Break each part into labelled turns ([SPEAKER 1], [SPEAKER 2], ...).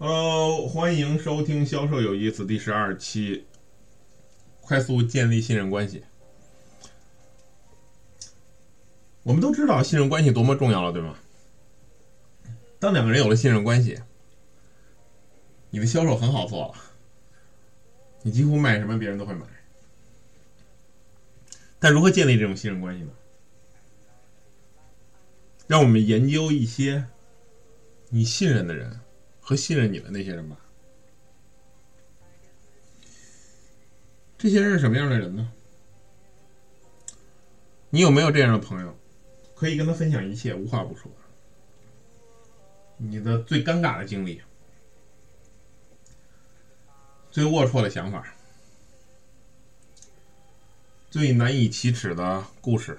[SPEAKER 1] Hello，欢迎收听《销售有意思》第十二期，快速建立信任关系。我们都知道信任关系多么重要了，对吗？当两个人有了信任关系，你的销售很好做了，你几乎卖什么别人都会买。但如何建立这种信任关系呢？让我们研究一些你信任的人和信任你的那些人吧。这些人是什么样的人呢？你有没有这样的朋友，可以跟他分享一切，无话不说？你的最尴尬的经历，最龌龊的想法，最难以启齿的故事。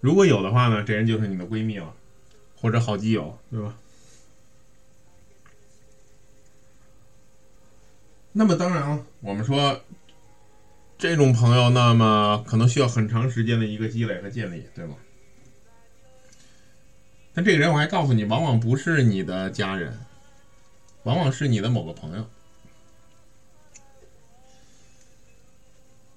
[SPEAKER 1] 如果有的话呢，这人就是你的闺蜜了，或者好基友，对吧？那么当然了，我们说这种朋友，那么可能需要很长时间的一个积累和建立，对吗？但这个人，我还告诉你，往往不是你的家人，往往是你的某个朋友。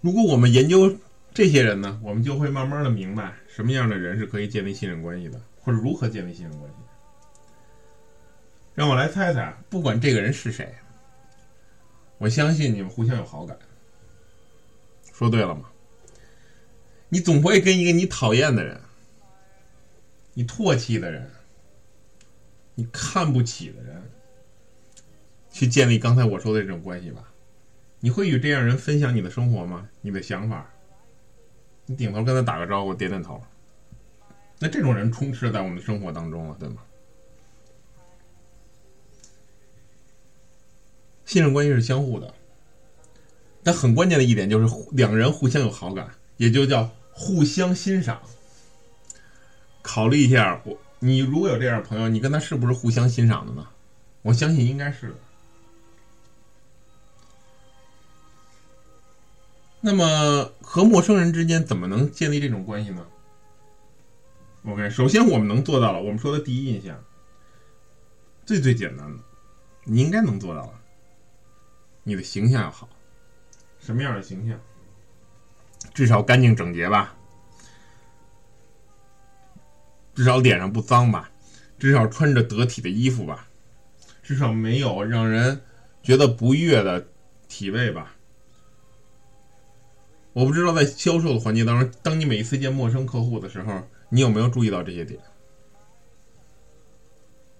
[SPEAKER 1] 如果我们研究这些人呢，我们就会慢慢的明白。什么样的人是可以建立信任关系的，如何建立信任关系？让我来猜猜，不管这个人是谁，我相信你们互相有好感。说对了吗？你总不会跟一个你讨厌的人、你唾弃的人、你看不起的人，去建立刚才我说的这种关系吧？你会与这样人分享你的生活吗？你的想法？你顶头跟他打个招呼，点点头。那这种人充斥在我们的生活当中了，对吗？信任关系是相互的，但很关键的一点就是两人互相有好感，也就叫互相欣赏。考虑一下，我你如果有这样的朋友，你跟他是不是互相欣赏的呢？我相信应该是的。那么和陌生人之间怎么能建立这种关系呢？OK，首先我们能做到了，我们说的第一印象，最最简单的，你应该能做到了。你的形象要好，什么样的形象？至少干净整洁吧，至少脸上不脏吧，至少穿着得体的衣服吧，至少没有让人觉得不悦的体味吧。我不知道在销售的环节当中，当你每一次见陌生客户的时候，你有没有注意到这些点？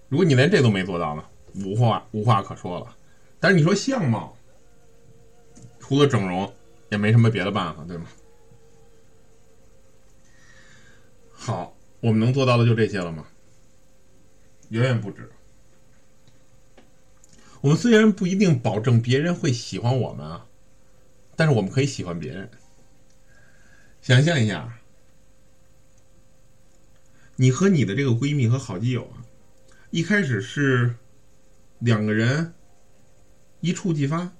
[SPEAKER 1] 如果你连这都没做到呢，无话无话可说了。但是你说相貌，除了整容，也没什么别的办法，对吗？好，我们能做到的就这些了吗？远远不止。我们虽然不一定保证别人会喜欢我们啊，但是我们可以喜欢别人。想象一下，你和你的这个闺蜜和好基友啊，一开始是两个人一触即发，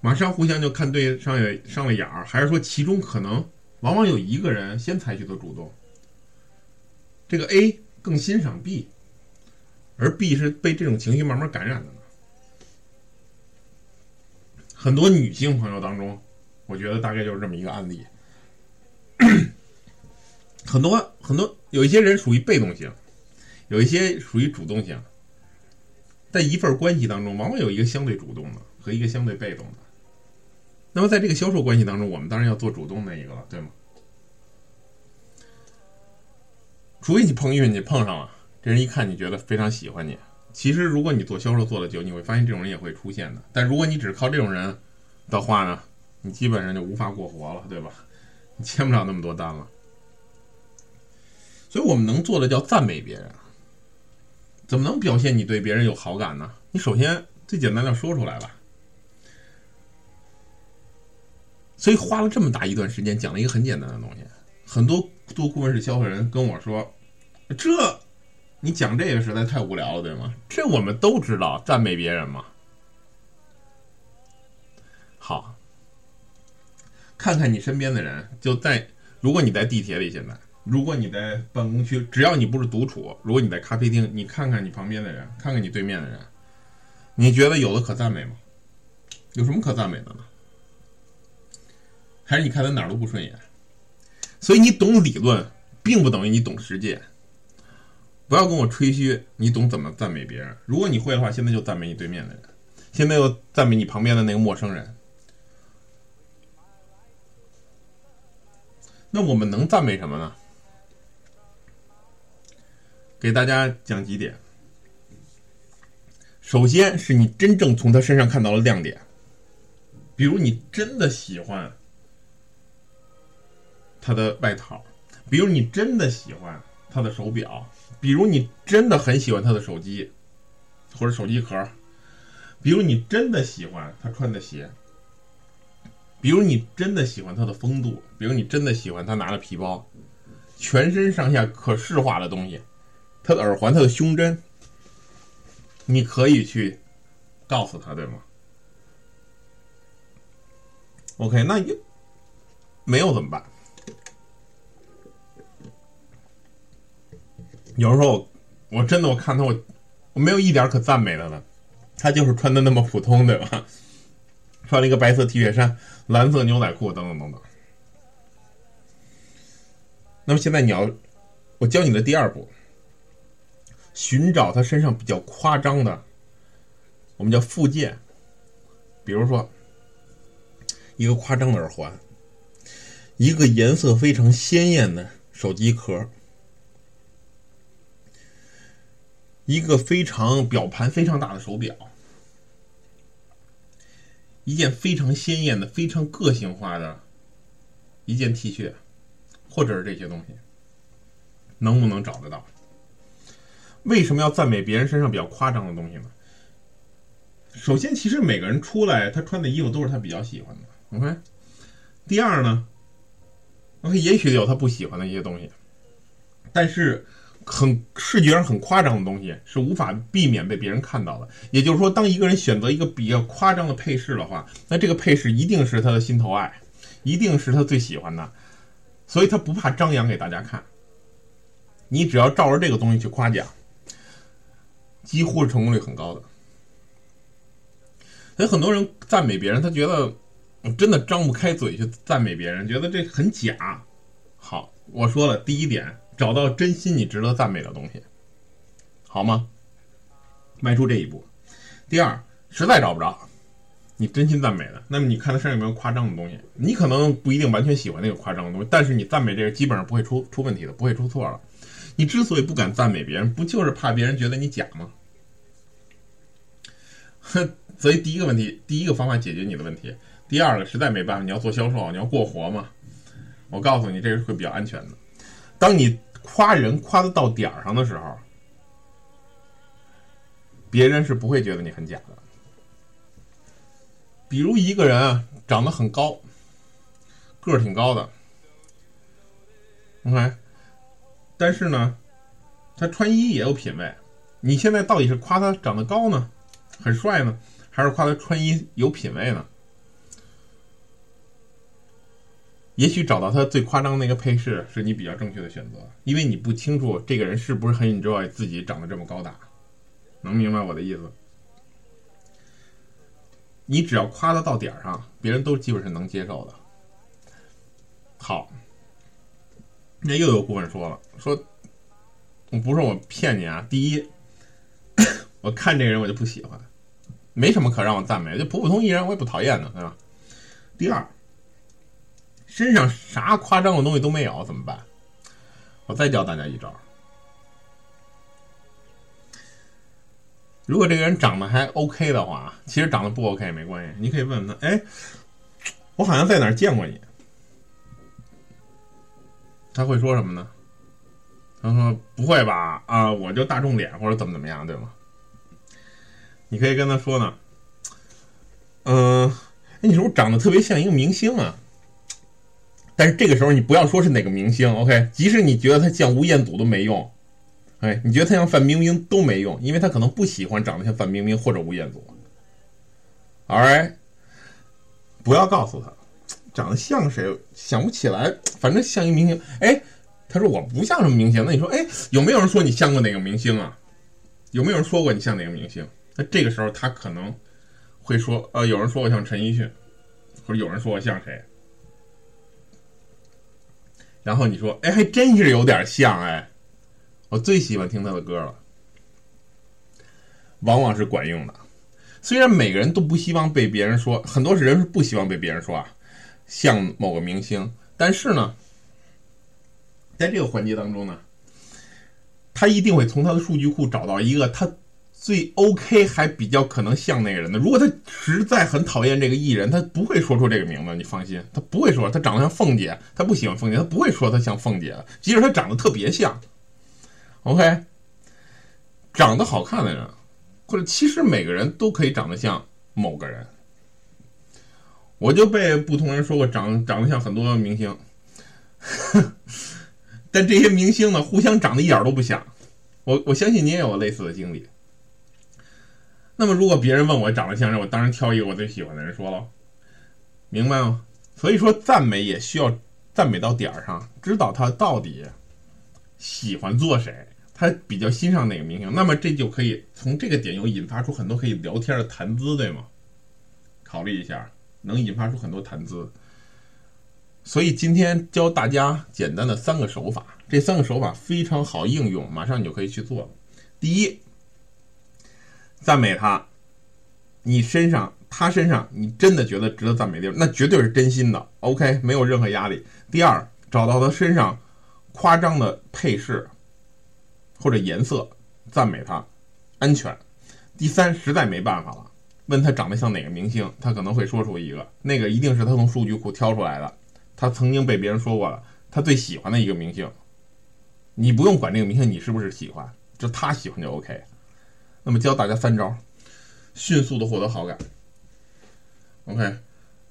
[SPEAKER 1] 马上互相就看对上眼上了眼儿，还是说其中可能往往有一个人先采取的主动？这个 A 更欣赏 B，而 B 是被这种情绪慢慢感染的呢？很多女性朋友当中。我觉得大概就是这么一个案例，很多很多有一些人属于被动型，有一些属于主动型，在一份关系当中，往往有一个相对主动的和一个相对被动的。那么在这个销售关系当中，我们当然要做主动那一个了，对吗？除非你碰运气碰上了，这人一看你觉得非常喜欢你。其实如果你做销售做的久，你会发现这种人也会出现的。但如果你只靠这种人的话呢？你基本上就无法过活了，对吧？你签不了那么多单了。所以我们能做的叫赞美别人。怎么能表现你对别人有好感呢？你首先最简单的说出来吧。所以花了这么大一段时间讲了一个很简单的东西。很多做顾问式销售人跟我说：“这你讲这个实在太无聊了，对吗？”这我们都知道，赞美别人嘛。好。看看你身边的人，就在如果你在地铁里，现在如果你在办公区，只要你不是独处，如果你在咖啡厅，你看看你旁边的人，看看你对面的人，你觉得有的可赞美吗？有什么可赞美的呢？还是你看他哪儿都不顺眼？所以你懂理论，并不等于你懂实践。不要跟我吹嘘你懂怎么赞美别人。如果你会的话，现在就赞美你对面的人，现在又赞美你旁边的那个陌生人。那我们能赞美什么呢？给大家讲几点。首先是你真正从他身上看到了亮点，比如你真的喜欢他的外套，比如你真的喜欢他的手表。比如你真的很喜欢他的手机，或者手机壳，比如你真的喜欢他穿的鞋，比如你真的喜欢他的风度，比如你真的喜欢他拿的皮包，全身上下可视化的东西，他的耳环、他的胸针，你可以去告诉他，对吗？OK，那又没有怎么办？有时候，我真的我看他我我没有一点可赞美的了，他就是穿的那么普通，对吧？穿了一个白色 T 恤衫、蓝色牛仔裤等等等等。那么现在你要，我教你的第二步，寻找他身上比较夸张的，我们叫附件，比如说一个夸张的耳环，一个颜色非常鲜艳的手机壳。一个非常表盘非常大的手表，一件非常鲜艳的、非常个性化的一件 T 恤，或者是这些东西，能不能找得到？为什么要赞美别人身上比较夸张的东西呢？首先，其实每个人出来，他穿的衣服都是他比较喜欢的。OK，第二呢，OK，也许有他不喜欢的一些东西，但是。很视觉上很夸张的东西是无法避免被别人看到的。也就是说，当一个人选择一个比较夸张的配饰的话，那这个配饰一定是他的心头爱，一定是他最喜欢的，所以他不怕张扬给大家看。你只要照着这个东西去夸奖，几乎是成功率很高的。所以很多人赞美别人，他觉得真的张不开嘴去赞美别人，觉得这很假。好，我说了第一点。找到真心你值得赞美的东西，好吗？迈出这一步。第二，实在找不着你真心赞美的，那么你看他身上有没有夸张的东西？你可能不一定完全喜欢那个夸张的东西，但是你赞美这个基本上不会出出问题的，不会出错了。你之所以不敢赞美别人，不就是怕别人觉得你假吗？哼，所以第一个问题，第一个方法解决你的问题。第二个，实在没办法，你要做销售，你要过活嘛。我告诉你，这个会比较安全的。当你。夸人夸的到点上的时候，别人是不会觉得你很假的。比如一个人啊，长得很高，个儿挺高的，OK，但是呢，他穿衣也有品位。你现在到底是夸他长得高呢，很帅呢，还是夸他穿衣有品位呢？也许找到他最夸张那个配饰是你比较正确的选择，因为你不清楚这个人是不是很 enjoy 自己长得这么高大，能明白我的意思？你只要夸他到点儿上，别人都基本是能接受的。好，那又有顾问说了，说我不是我骗你啊，第一，我看这个人我就不喜欢，没什么可让我赞美，就普普通一人我也不讨厌的，对吧？第二。身上啥夸张的东西都没有，怎么办？我再教大家一招。如果这个人长得还 OK 的话，其实长得不 OK 也没关系，你可以问问他：“哎，我好像在哪儿见过你。”他会说什么呢？他说：“不会吧？啊，我就大众脸或者怎么怎么样，对吗？”你可以跟他说呢：“嗯，哎，你是不是长得特别像一个明星啊？”但是这个时候你不要说是哪个明星，OK？即使你觉得他像吴彦祖都没用，哎，你觉得他像范冰冰都没用，因为他可能不喜欢长得像范冰冰或者吴彦祖。Alright，不要告诉他长得像谁，想不起来，反正像一明星。哎，他说我不像什么明星。那你说，哎，有没有人说你像过哪个明星啊？有没有人说过你像哪个明星？那这个时候他可能会说，呃，有人说我像陈奕迅，或者有人说我像谁？然后你说，哎，还真是有点像哎，我最喜欢听他的歌了，往往是管用的。虽然每个人都不希望被别人说，很多人是不希望被别人说啊，像某个明星，但是呢，在这个环节当中呢，他一定会从他的数据库找到一个他。最 OK 还比较可能像那个人的。如果他实在很讨厌这个艺人，他不会说出这个名字。你放心，他不会说他长得像凤姐，他不喜欢凤姐，他不会说他像凤姐。即使他长得特别像，OK，长得好看的人，或者其实每个人都可以长得像某个人。我就被不同人说过长长得像很多明星，但这些明星呢，互相长得一点都不像。我我相信你也有类似的经历。那么，如果别人问我长得像谁，我当然挑一个我最喜欢的人说了，明白吗？所以说，赞美也需要赞美到点儿上，知道他到底喜欢做谁，他比较欣赏哪个明星，那么这就可以从这个点又引发出很多可以聊天的谈资，对吗？考虑一下，能引发出很多谈资。所以今天教大家简单的三个手法，这三个手法非常好应用，马上你就可以去做了。第一。赞美他，你身上他身上你真的觉得值得赞美的地方，那绝对是真心的。OK，没有任何压力。第二，找到他身上夸张的配饰或者颜色，赞美他，安全。第三，实在没办法了，问他长得像哪个明星，他可能会说出一个，那个一定是他从数据库挑出来的，他曾经被别人说过了，他最喜欢的一个明星。你不用管这个明星你是不是喜欢，就他喜欢就 OK。那么教大家三招，迅速的获得好感。OK，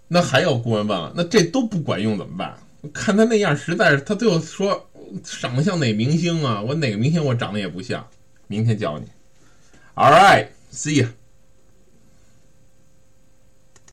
[SPEAKER 1] 那还有顾问问了，那这都不管用怎么办？看他那样，实在是他最后说长得像哪明星啊？我哪个明星我长得也不像。明天教你。All right，see。